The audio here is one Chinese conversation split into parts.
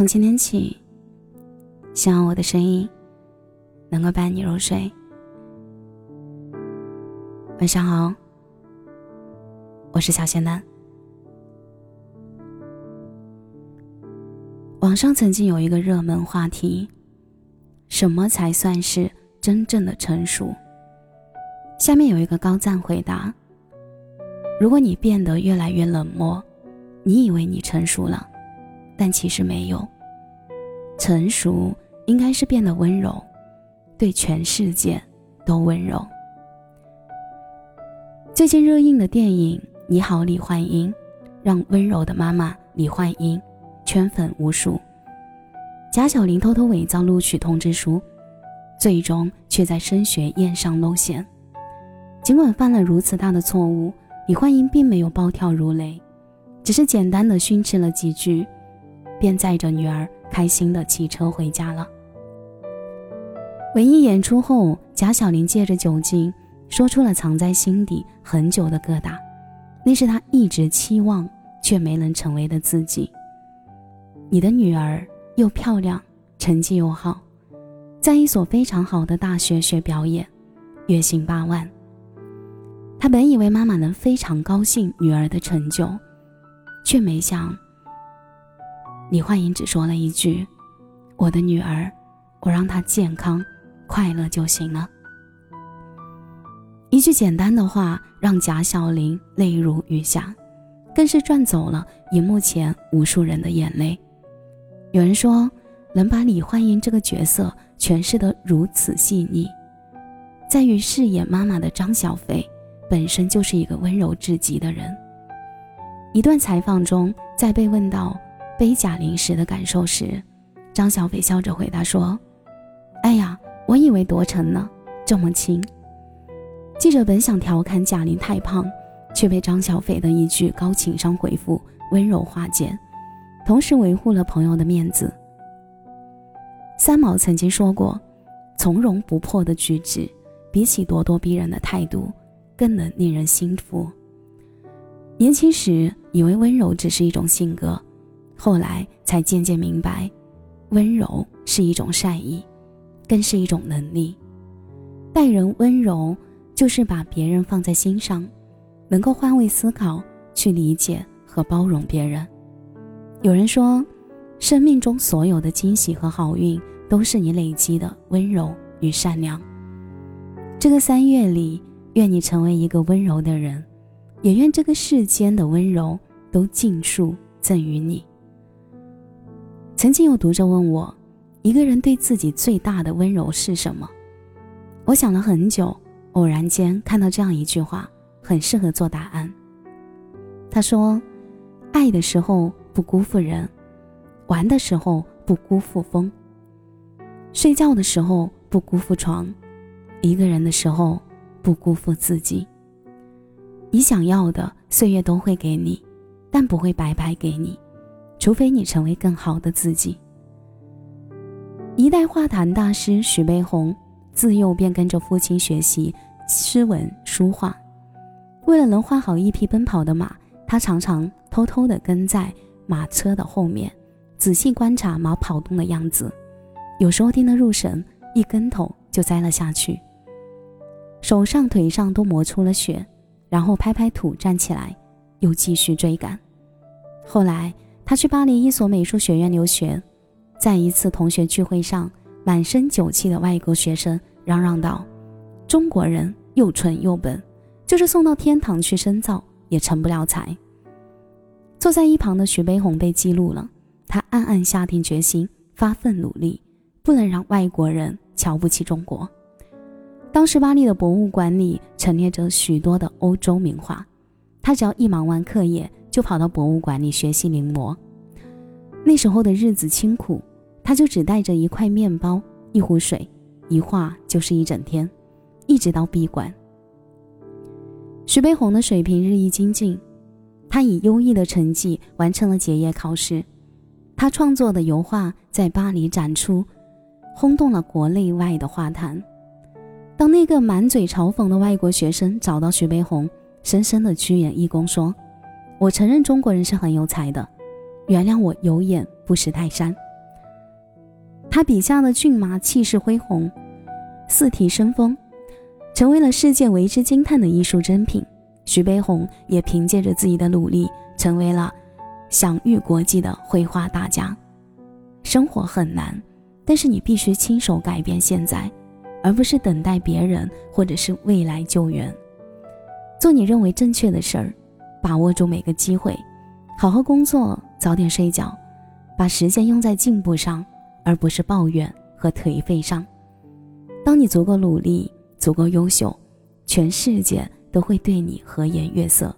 从今天起，希望我的声音能够伴你入睡。晚上好，我是小仙丹。网上曾经有一个热门话题：什么才算是真正的成熟？下面有一个高赞回答：如果你变得越来越冷漠，你以为你成熟了，但其实没有。成熟应该是变得温柔，对全世界都温柔。最近热映的电影《你好，李焕英》，让温柔的妈妈李焕英圈粉无数。贾小玲偷偷伪造录取通知书，最终却在升学宴上露馅。尽管犯了如此大的错误，李焕英并没有暴跳如雷，只是简单的训斥了几句，便载着女儿开心的骑车回家了。文艺演出后，贾小玲借着酒劲。说出了藏在心底很久的疙瘩，那是他一直期望却没能成为的自己。你的女儿又漂亮，成绩又好，在一所非常好的大学学表演，月薪八万。他本以为妈妈能非常高兴女儿的成就，却没想李焕英只说了一句：“我的女儿，我让她健康快乐就行了。”一句简单的话让贾小玲泪如雨下，更是赚走了荧幕前无数人的眼泪。有人说，能把李焕英这个角色诠释得如此细腻，在于饰演妈妈的张小斐本身就是一个温柔至极的人。一段采访中，在被问到背贾玲时的感受时，张小斐笑着回答说：“哎呀，我以为多沉呢，这么轻。”记者本想调侃贾玲太胖，却被张小斐的一句高情商回复温柔化解，同时维护了朋友的面子。三毛曾经说过：“从容不迫的举止，比起咄咄逼人的态度，更能令人心服。”年轻时以为温柔只是一种性格，后来才渐渐明白，温柔是一种善意，更是一种能力。待人温柔。就是把别人放在心上，能够换位思考，去理解和包容别人。有人说，生命中所有的惊喜和好运，都是你累积的温柔与善良。这个三月里，愿你成为一个温柔的人，也愿这个世间的温柔都尽数赠予你。曾经有读者问我，一个人对自己最大的温柔是什么？我想了很久。偶然间看到这样一句话，很适合做答案。他说：“爱的时候不辜负人，玩的时候不辜负风，睡觉的时候不辜负床，一个人的时候不辜负自己。你想要的岁月都会给你，但不会白白给你，除非你成为更好的自己。”一代画坛大师徐悲鸿。自幼便跟着父亲学习诗文书画，为了能画好一匹奔跑的马，他常常偷偷地跟在马车的后面，仔细观察马跑动的样子。有时候盯得入神，一跟头就栽了下去，手上腿上都磨出了血，然后拍拍土站起来，又继续追赶。后来他去巴黎一所美术学院留学，在一次同学聚会上。满身酒气的外国学生嚷嚷道：“中国人又蠢又笨，就是送到天堂去深造也成不了才。”坐在一旁的徐悲鸿被激怒了，他暗暗下定决心，发奋努力，不能让外国人瞧不起中国。当时巴黎的博物馆里陈列着许多的欧洲名画，他只要一忙完课业，就跑到博物馆里学习临摹。那时候的日子清苦。他就只带着一块面包、一壶水，一画就是一整天，一直到闭馆。徐悲鸿的水平日益精进，他以优异的成绩完成了结业考试。他创作的油画在巴黎展出，轰动了国内外的画坛。当那个满嘴嘲讽的外国学生找到徐悲鸿，深深的屈眼一躬说：“我承认中国人是很有才的，原谅我有眼不识泰山。”他笔下的骏马气势恢宏，四蹄生风，成为了世界为之惊叹的艺术珍品。徐悲鸿也凭借着自己的努力，成为了享誉国际的绘画大家。生活很难，但是你必须亲手改变现在，而不是等待别人或者是未来救援。做你认为正确的事儿，把握住每个机会，好好工作，早点睡觉，把时间用在进步上，而不是抱怨和颓废上。当你足够努力，足够优秀，全世界都会对你和颜悦色。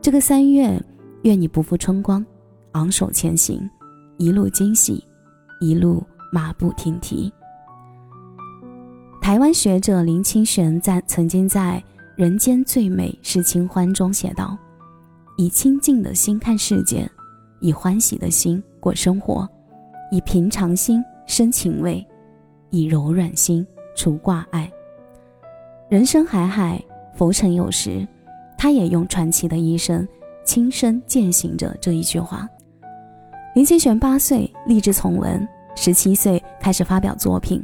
这个三月，愿你不负春光，昂首前行，一路惊喜，一路马不停蹄。台湾学者林清玄在曾经在。人间最美是清欢中写道：“以清净的心看世界，以欢喜的心过生活，以平常心生情味，以柔软心除挂碍。人生海海，浮沉有时。”他也用传奇的一生亲身践行着这一句话。林清玄八岁立志从文，十七岁开始发表作品，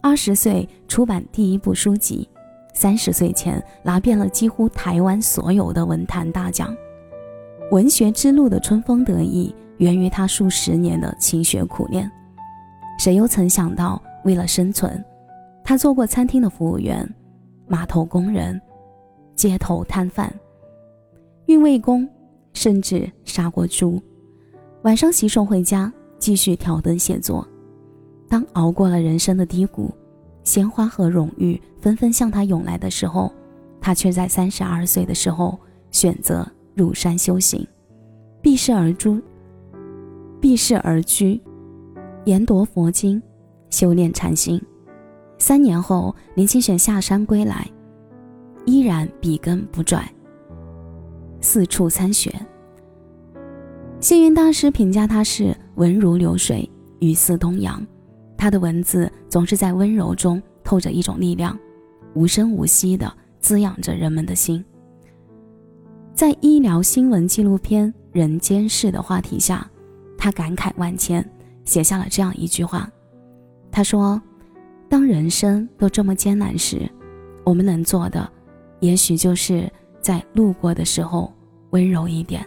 二十岁出版第一部书籍。三十岁前拿遍了几乎台湾所有的文坛大奖，文学之路的春风得意源于他数十年的勤学苦练。谁又曾想到，为了生存，他做过餐厅的服务员、码头工人、街头摊贩、运卫工，甚至杀过猪。晚上洗手回家，继续挑灯写作。当熬过了人生的低谷。鲜花和荣誉纷纷向他涌来的时候，他却在三十二岁的时候选择入山修行，避世而居，避世而居，研读佛经，修炼禅心。三年后，林清玄下山归来，依然笔耕不辍，四处参学。星云大师评价他是文如流水，语似东洋。他的文字总是在温柔中透着一种力量，无声无息地滋养着人们的心。在医疗新闻纪录片《人间世》的话题下，他感慨万千，写下了这样一句话：“他说，当人生都这么艰难时，我们能做的，也许就是在路过的时候温柔一点。”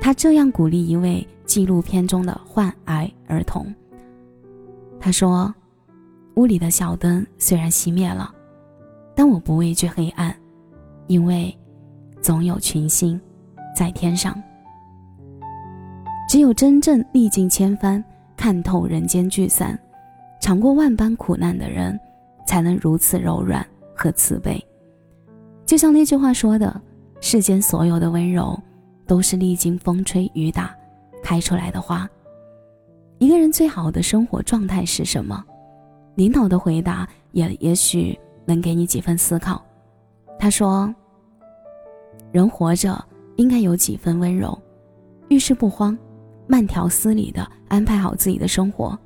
他这样鼓励一位纪录片中的患癌儿童。他说：“屋里的小灯虽然熄灭了，但我不畏惧黑暗，因为总有群星在天上。只有真正历尽千帆、看透人间聚散、尝过万般苦难的人，才能如此柔软和慈悲。就像那句话说的：‘世间所有的温柔，都是历经风吹雨打开出来的花。’”一个人最好的生活状态是什么？领导的回答也也许能给你几分思考。他说：“人活着应该有几分温柔，遇事不慌，慢条斯理的安排好自己的生活，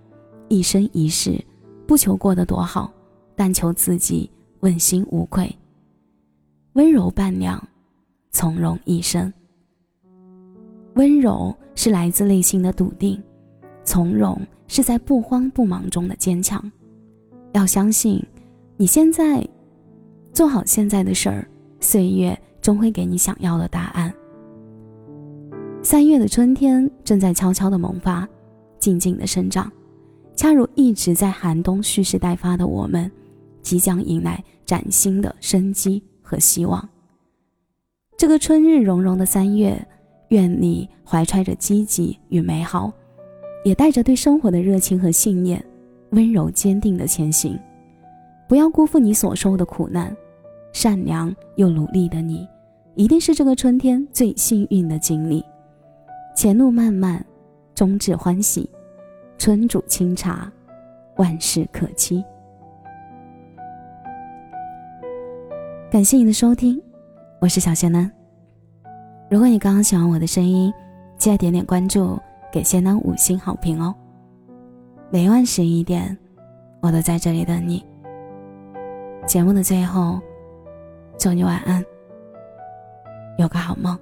一生一世不求过得多好，但求自己问心无愧。温柔伴娘，从容一生。温柔是来自内心的笃定。”从容是在不慌不忙中的坚强，要相信，你现在做好现在的事儿，岁月终会给你想要的答案。三月的春天正在悄悄的萌发，静静的生长，恰如一直在寒冬蓄势待发的我们，即将迎来崭新的生机和希望。这个春日融融的三月，愿你怀揣着积极与美好。也带着对生活的热情和信念，温柔坚定的前行。不要辜负你所受的苦难，善良又努力的你，一定是这个春天最幸运的经历。前路漫漫，终至欢喜。春煮清茶，万事可期。感谢你的收听，我是小仙男。如果你刚刚喜欢我的声音，记得点点关注。给仙男五星好评哦！每晚十一点，我都在这里等你。节目的最后，祝你晚安，有个好梦。